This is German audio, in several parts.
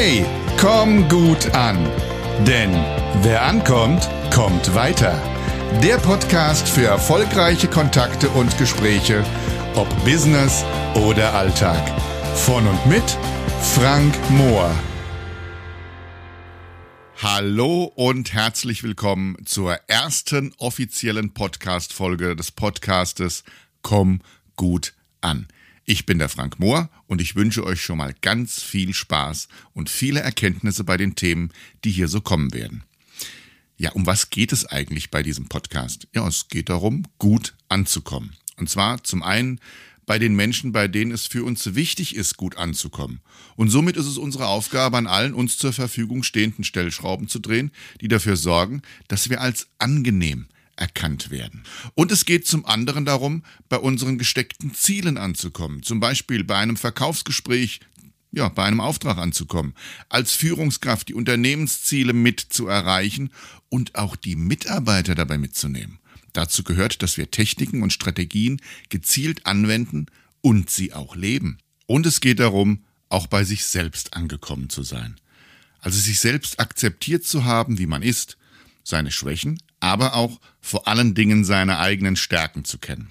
Hey, komm gut an. Denn wer ankommt, kommt weiter. Der Podcast für erfolgreiche Kontakte und Gespräche, ob Business oder Alltag. Von und mit Frank Mohr. Hallo und herzlich willkommen zur ersten offiziellen Podcast-Folge des Podcastes Komm gut an. Ich bin der Frank Mohr und ich wünsche euch schon mal ganz viel Spaß und viele Erkenntnisse bei den Themen, die hier so kommen werden. Ja, um was geht es eigentlich bei diesem Podcast? Ja, es geht darum, gut anzukommen. Und zwar zum einen bei den Menschen, bei denen es für uns wichtig ist, gut anzukommen. Und somit ist es unsere Aufgabe, an allen uns zur Verfügung stehenden Stellschrauben zu drehen, die dafür sorgen, dass wir als angenehm, erkannt werden. Und es geht zum anderen darum, bei unseren gesteckten Zielen anzukommen, zum Beispiel bei einem Verkaufsgespräch, ja, bei einem Auftrag anzukommen, als Führungskraft die Unternehmensziele mit zu erreichen und auch die Mitarbeiter dabei mitzunehmen. Dazu gehört, dass wir Techniken und Strategien gezielt anwenden und sie auch leben. Und es geht darum, auch bei sich selbst angekommen zu sein. Also sich selbst akzeptiert zu haben, wie man ist, seine Schwächen, aber auch vor allen Dingen seine eigenen Stärken zu kennen.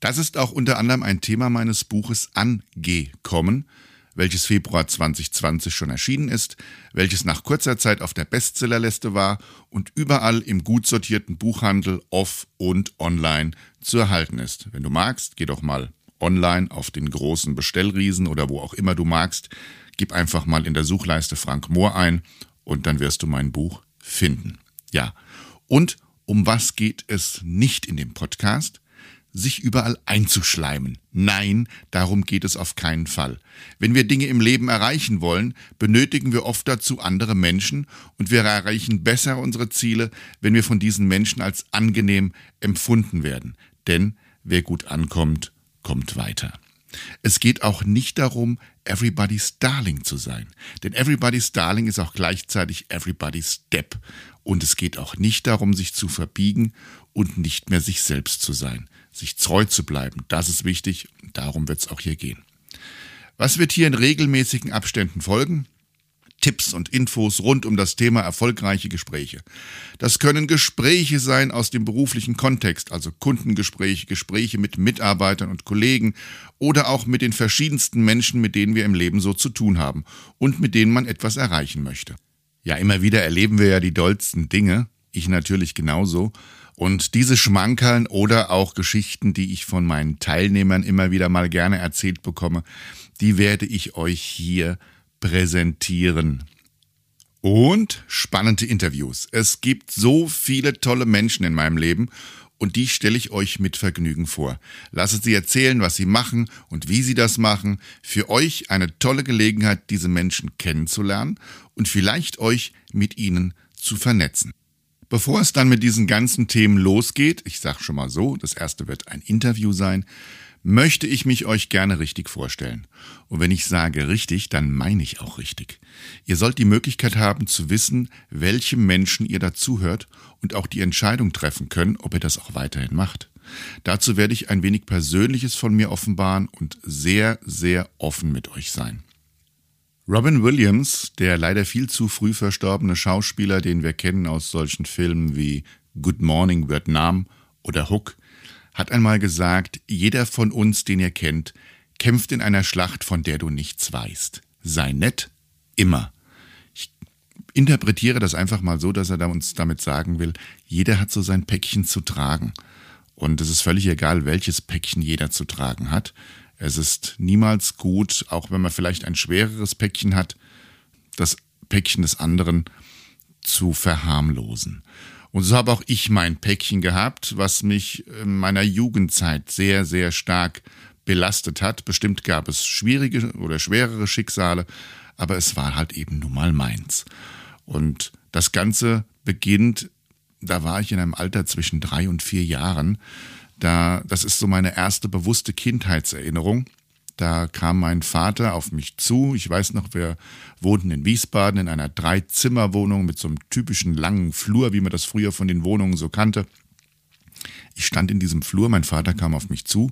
Das ist auch unter anderem ein Thema meines Buches Angekommen, welches Februar 2020 schon erschienen ist, welches nach kurzer Zeit auf der Bestsellerliste war und überall im gut sortierten Buchhandel off und online zu erhalten ist. Wenn du magst, geh doch mal online auf den großen Bestellriesen oder wo auch immer du magst, gib einfach mal in der Suchleiste Frank Mohr ein und dann wirst du mein Buch finden. Ja, und um was geht es nicht in dem Podcast? Sich überall einzuschleimen. Nein, darum geht es auf keinen Fall. Wenn wir Dinge im Leben erreichen wollen, benötigen wir oft dazu andere Menschen und wir erreichen besser unsere Ziele, wenn wir von diesen Menschen als angenehm empfunden werden. Denn wer gut ankommt, kommt weiter. Es geht auch nicht darum, Everybody's Darling zu sein. Denn Everybody's Darling ist auch gleichzeitig Everybody's Step. Und es geht auch nicht darum, sich zu verbiegen und nicht mehr sich selbst zu sein. Sich treu zu bleiben, das ist wichtig. Darum wird es auch hier gehen. Was wird hier in regelmäßigen Abständen folgen? Tipps und Infos rund um das Thema erfolgreiche Gespräche. Das können Gespräche sein aus dem beruflichen Kontext, also Kundengespräche, Gespräche mit Mitarbeitern und Kollegen oder auch mit den verschiedensten Menschen, mit denen wir im Leben so zu tun haben und mit denen man etwas erreichen möchte. Ja, immer wieder erleben wir ja die dollsten Dinge, ich natürlich genauso. Und diese Schmankerln oder auch Geschichten, die ich von meinen Teilnehmern immer wieder mal gerne erzählt bekomme, die werde ich euch hier präsentieren. Und spannende Interviews. Es gibt so viele tolle Menschen in meinem Leben und die stelle ich euch mit Vergnügen vor. Lasst sie erzählen, was sie machen und wie sie das machen. Für euch eine tolle Gelegenheit, diese Menschen kennenzulernen und vielleicht euch mit ihnen zu vernetzen. Bevor es dann mit diesen ganzen Themen losgeht, ich sage schon mal so, das erste wird ein Interview sein, möchte ich mich euch gerne richtig vorstellen. Und wenn ich sage richtig, dann meine ich auch richtig. Ihr sollt die Möglichkeit haben zu wissen, welchem Menschen ihr dazuhört und auch die Entscheidung treffen können, ob ihr das auch weiterhin macht. Dazu werde ich ein wenig Persönliches von mir offenbaren und sehr, sehr offen mit euch sein. Robin Williams, der leider viel zu früh verstorbene Schauspieler, den wir kennen aus solchen Filmen wie Good Morning Vietnam oder Hook, hat einmal gesagt, jeder von uns, den ihr kennt, kämpft in einer Schlacht, von der du nichts weißt. Sei nett, immer. Ich interpretiere das einfach mal so, dass er uns damit sagen will, jeder hat so sein Päckchen zu tragen. Und es ist völlig egal, welches Päckchen jeder zu tragen hat. Es ist niemals gut, auch wenn man vielleicht ein schwereres Päckchen hat, das Päckchen des anderen zu verharmlosen. Und so habe auch ich mein Päckchen gehabt, was mich in meiner Jugendzeit sehr, sehr stark belastet hat. Bestimmt gab es schwierige oder schwerere Schicksale, aber es war halt eben nun mal meins. Und das Ganze beginnt, da war ich in einem Alter zwischen drei und vier Jahren. Da, das ist so meine erste bewusste Kindheitserinnerung. Da kam mein Vater auf mich zu. Ich weiß noch, wir wohnten in Wiesbaden in einer Dreizimmerwohnung mit so einem typischen langen Flur, wie man das früher von den Wohnungen so kannte. Ich stand in diesem Flur, mein Vater kam auf mich zu,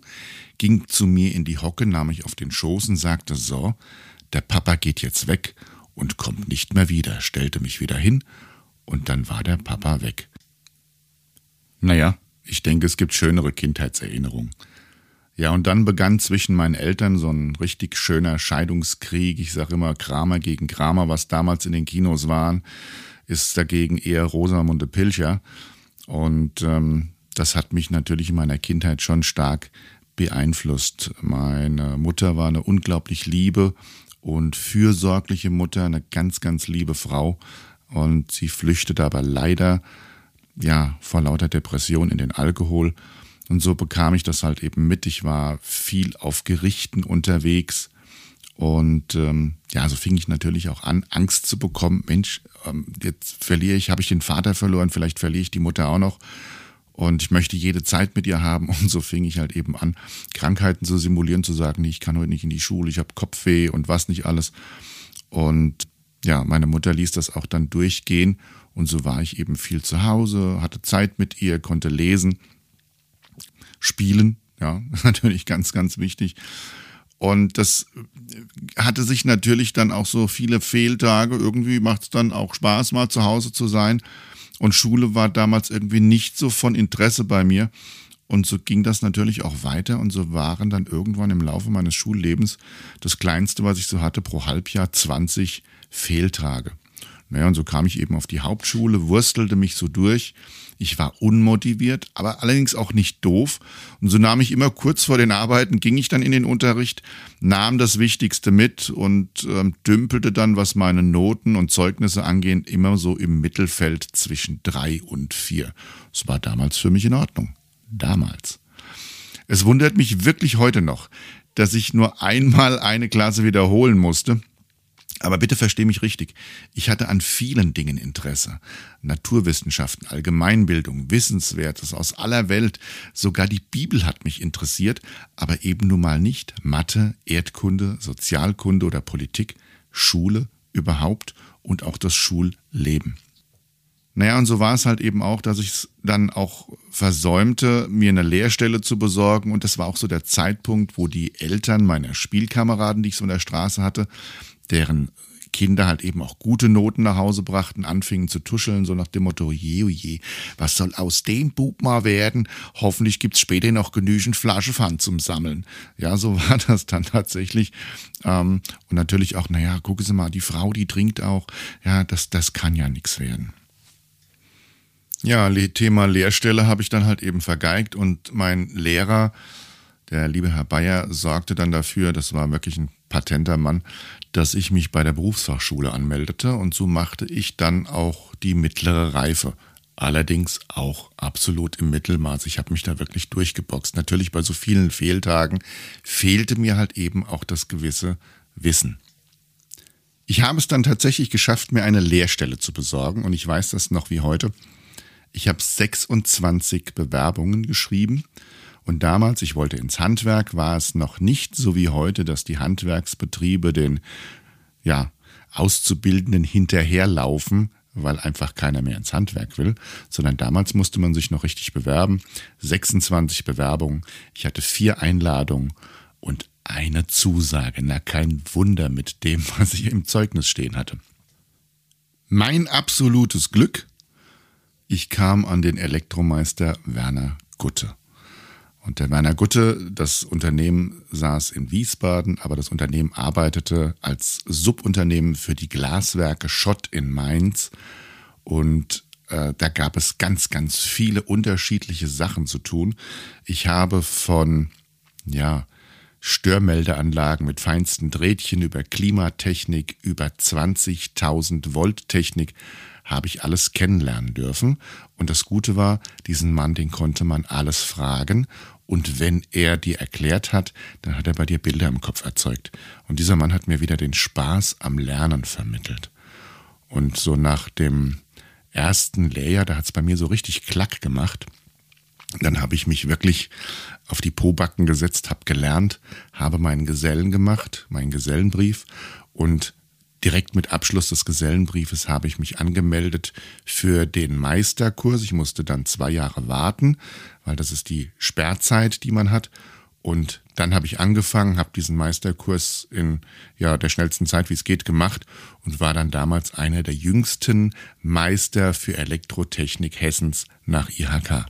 ging zu mir in die Hocke, nahm mich auf den Schoß und sagte, so, der Papa geht jetzt weg und kommt nicht mehr wieder, stellte mich wieder hin und dann war der Papa weg. Naja, ich denke, es gibt schönere Kindheitserinnerungen. Ja, und dann begann zwischen meinen Eltern so ein richtig schöner Scheidungskrieg. Ich sage immer Kramer gegen Kramer, was damals in den Kinos waren, ist dagegen eher Rosamunde Pilcher. Und ähm, das hat mich natürlich in meiner Kindheit schon stark beeinflusst. Meine Mutter war eine unglaublich liebe und fürsorgliche Mutter, eine ganz, ganz liebe Frau. Und sie flüchtete aber leider ja vor lauter Depression in den Alkohol. Und so bekam ich das halt eben mit. Ich war viel auf Gerichten unterwegs. Und ähm, ja, so fing ich natürlich auch an, Angst zu bekommen. Mensch, ähm, jetzt verliere ich, habe ich den Vater verloren, vielleicht verliere ich die Mutter auch noch und ich möchte jede Zeit mit ihr haben. Und so fing ich halt eben an, Krankheiten zu simulieren, zu sagen, nee, ich kann heute nicht in die Schule, ich habe Kopfweh und was nicht alles. Und ja, meine Mutter ließ das auch dann durchgehen. Und so war ich eben viel zu Hause, hatte Zeit mit ihr, konnte lesen, spielen, ja, natürlich ganz, ganz wichtig. Und das hatte sich natürlich dann auch so viele Fehltage. Irgendwie macht es dann auch Spaß, mal zu Hause zu sein. Und Schule war damals irgendwie nicht so von Interesse bei mir. Und so ging das natürlich auch weiter. Und so waren dann irgendwann im Laufe meines Schullebens das Kleinste, was ich so hatte, pro Halbjahr 20 Fehltage. Naja, und so kam ich eben auf die Hauptschule, wurstelte mich so durch. Ich war unmotiviert, aber allerdings auch nicht doof. Und so nahm ich immer kurz vor den Arbeiten, ging ich dann in den Unterricht, nahm das Wichtigste mit und ähm, dümpelte dann, was meine Noten und Zeugnisse angehen, immer so im Mittelfeld zwischen drei und vier. Das war damals für mich in Ordnung. Damals. Es wundert mich wirklich heute noch, dass ich nur einmal eine Klasse wiederholen musste aber bitte versteh mich richtig. Ich hatte an vielen Dingen Interesse. Naturwissenschaften, Allgemeinbildung, Wissenswertes aus aller Welt. Sogar die Bibel hat mich interessiert, aber eben nun mal nicht Mathe, Erdkunde, Sozialkunde oder Politik, Schule überhaupt und auch das Schulleben. Naja, und so war es halt eben auch, dass ich es dann auch versäumte, mir eine Lehrstelle zu besorgen. Und das war auch so der Zeitpunkt, wo die Eltern meiner Spielkameraden, die ich so in der Straße hatte, deren Kinder halt eben auch gute Noten nach Hause brachten, anfingen zu tuscheln, so nach dem Motto, je, oh je, was soll aus dem Bub mal werden? Hoffentlich gibt's später noch genügend Flaschepfand zum Sammeln. Ja, so war das dann tatsächlich. Ähm, und natürlich auch, naja, gucken Sie mal, die Frau, die trinkt auch. Ja, das, das kann ja nichts werden. Ja, Thema Lehrstelle habe ich dann halt eben vergeigt und mein Lehrer, der liebe Herr Bayer, sorgte dann dafür, das war wirklich ein patenter Mann, dass ich mich bei der Berufsfachschule anmeldete und so machte ich dann auch die mittlere Reife. Allerdings auch absolut im Mittelmaß. Ich habe mich da wirklich durchgeboxt. Natürlich bei so vielen Fehltagen fehlte mir halt eben auch das gewisse Wissen. Ich habe es dann tatsächlich geschafft, mir eine Lehrstelle zu besorgen und ich weiß das noch wie heute. Ich habe 26 Bewerbungen geschrieben und damals, ich wollte ins Handwerk, war es noch nicht so wie heute, dass die Handwerksbetriebe den ja, Auszubildenden hinterherlaufen, weil einfach keiner mehr ins Handwerk will, sondern damals musste man sich noch richtig bewerben. 26 Bewerbungen, ich hatte vier Einladungen und eine Zusage. Na, kein Wunder mit dem, was ich im Zeugnis stehen hatte. Mein absolutes Glück, ich kam an den Elektromeister Werner Gutte. Und der Werner Gutte, das Unternehmen saß in Wiesbaden, aber das Unternehmen arbeitete als Subunternehmen für die Glaswerke Schott in Mainz. Und äh, da gab es ganz, ganz viele unterschiedliche Sachen zu tun. Ich habe von, ja, Störmeldeanlagen mit feinsten Drähtchen über Klimatechnik, über 20.000 Volt Technik habe ich alles kennenlernen dürfen. Und das Gute war, diesen Mann, den konnte man alles fragen. Und wenn er dir erklärt hat, dann hat er bei dir Bilder im Kopf erzeugt. Und dieser Mann hat mir wieder den Spaß am Lernen vermittelt. Und so nach dem ersten Lehrjahr, da hat es bei mir so richtig Klack gemacht. Dann habe ich mich wirklich auf die Pobacken gesetzt, habe gelernt, habe meinen Gesellen gemacht, meinen Gesellenbrief und Direkt mit Abschluss des Gesellenbriefes habe ich mich angemeldet für den Meisterkurs. Ich musste dann zwei Jahre warten, weil das ist die Sperrzeit, die man hat. Und dann habe ich angefangen, habe diesen Meisterkurs in ja, der schnellsten Zeit, wie es geht, gemacht und war dann damals einer der jüngsten Meister für Elektrotechnik Hessens nach IHK.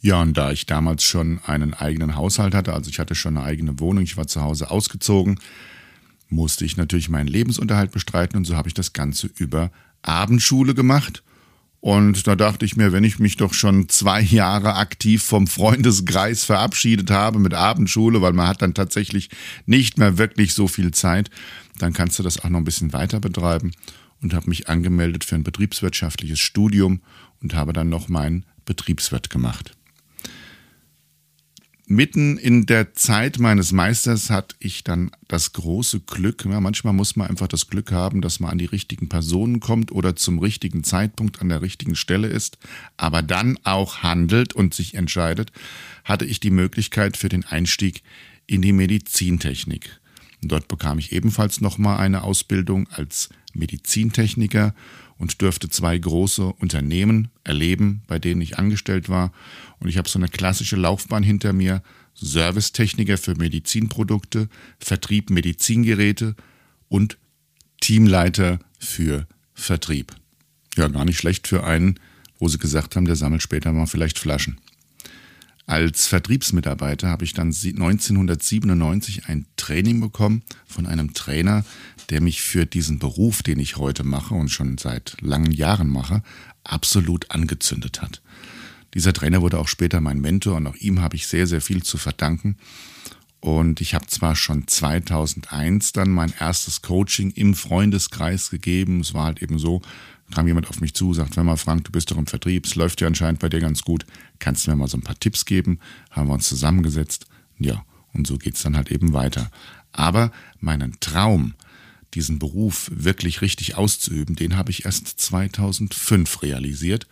Ja, und da ich damals schon einen eigenen Haushalt hatte, also ich hatte schon eine eigene Wohnung, ich war zu Hause ausgezogen, musste ich natürlich meinen Lebensunterhalt bestreiten und so habe ich das Ganze über Abendschule gemacht. Und da dachte ich mir, wenn ich mich doch schon zwei Jahre aktiv vom Freundeskreis verabschiedet habe mit Abendschule, weil man hat dann tatsächlich nicht mehr wirklich so viel Zeit, dann kannst du das auch noch ein bisschen weiter betreiben. Und habe mich angemeldet für ein betriebswirtschaftliches Studium und habe dann noch meinen Betriebswirt gemacht mitten in der Zeit meines Meisters hatte ich dann das große Glück, ja, manchmal muss man einfach das Glück haben, dass man an die richtigen Personen kommt oder zum richtigen Zeitpunkt an der richtigen Stelle ist, aber dann auch handelt und sich entscheidet, hatte ich die Möglichkeit für den Einstieg in die Medizintechnik. Dort bekam ich ebenfalls nochmal eine Ausbildung als Medizintechniker und dürfte zwei große Unternehmen erleben, bei denen ich angestellt war. Und ich habe so eine klassische Laufbahn hinter mir. Servicetechniker für Medizinprodukte, Vertrieb Medizingeräte und Teamleiter für Vertrieb. Ja, gar nicht schlecht für einen, wo sie gesagt haben, der sammelt später mal vielleicht Flaschen. Als Vertriebsmitarbeiter habe ich dann 1997 ein Training bekommen von einem Trainer, der mich für diesen Beruf, den ich heute mache und schon seit langen Jahren mache, absolut angezündet hat. Dieser Trainer wurde auch später mein Mentor und auch ihm habe ich sehr, sehr viel zu verdanken. Und ich habe zwar schon 2001 dann mein erstes Coaching im Freundeskreis gegeben. Es war halt eben so, kam jemand auf mich zu, sagt, wenn mal Frank, du bist doch im Vertrieb, es läuft ja anscheinend bei dir ganz gut, kannst du mir mal so ein paar Tipps geben? Haben wir uns zusammengesetzt. Ja, und so geht's dann halt eben weiter. Aber meinen Traum, diesen Beruf wirklich richtig auszuüben, den habe ich erst 2005 realisiert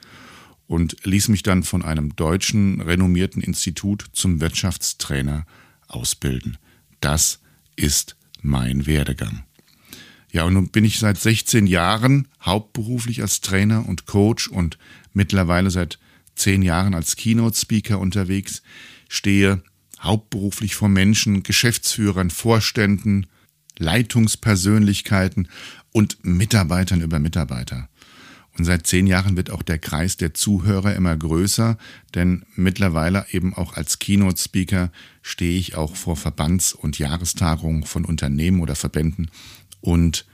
und ließ mich dann von einem deutschen renommierten Institut zum Wirtschaftstrainer ausbilden. Das ist mein Werdegang. Ja, und nun bin ich seit 16 Jahren hauptberuflich als Trainer und Coach und mittlerweile seit 10 Jahren als Keynote-Speaker unterwegs, stehe hauptberuflich vor Menschen, Geschäftsführern, Vorständen, Leitungspersönlichkeiten und Mitarbeitern über Mitarbeiter. Und seit zehn Jahren wird auch der Kreis der Zuhörer immer größer, denn mittlerweile eben auch als Keynote-Speaker stehe ich auch vor Verbands- und Jahrestagungen von Unternehmen oder Verbänden und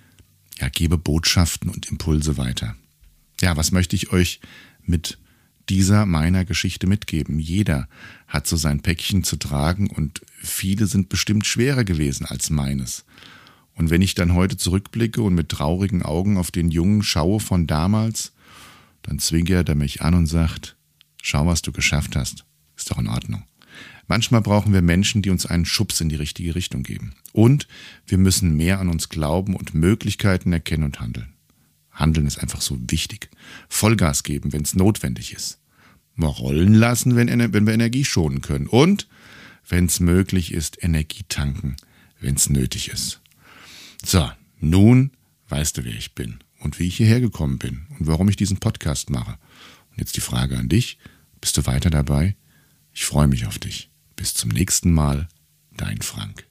ja, gebe Botschaften und Impulse weiter. Ja, was möchte ich euch mit dieser meiner Geschichte mitgeben? Jeder hat so sein Päckchen zu tragen und viele sind bestimmt schwerer gewesen als meines. Und wenn ich dann heute zurückblicke und mit traurigen Augen auf den Jungen schaue von damals, dann zwinkert er mich an und sagt, schau, was du geschafft hast. Ist doch in Ordnung. Manchmal brauchen wir Menschen, die uns einen Schubs in die richtige Richtung geben. Und wir müssen mehr an uns glauben und Möglichkeiten erkennen und handeln. Handeln ist einfach so wichtig. Vollgas geben, wenn es notwendig ist. Mal rollen lassen, wenn, wenn wir Energie schonen können. Und, wenn es möglich ist, Energie tanken, wenn es nötig ist. So, nun weißt du, wer ich bin und wie ich hierher gekommen bin und warum ich diesen Podcast mache. Und jetzt die Frage an dich. Bist du weiter dabei? Ich freue mich auf dich. Bis zum nächsten Mal, dein Frank.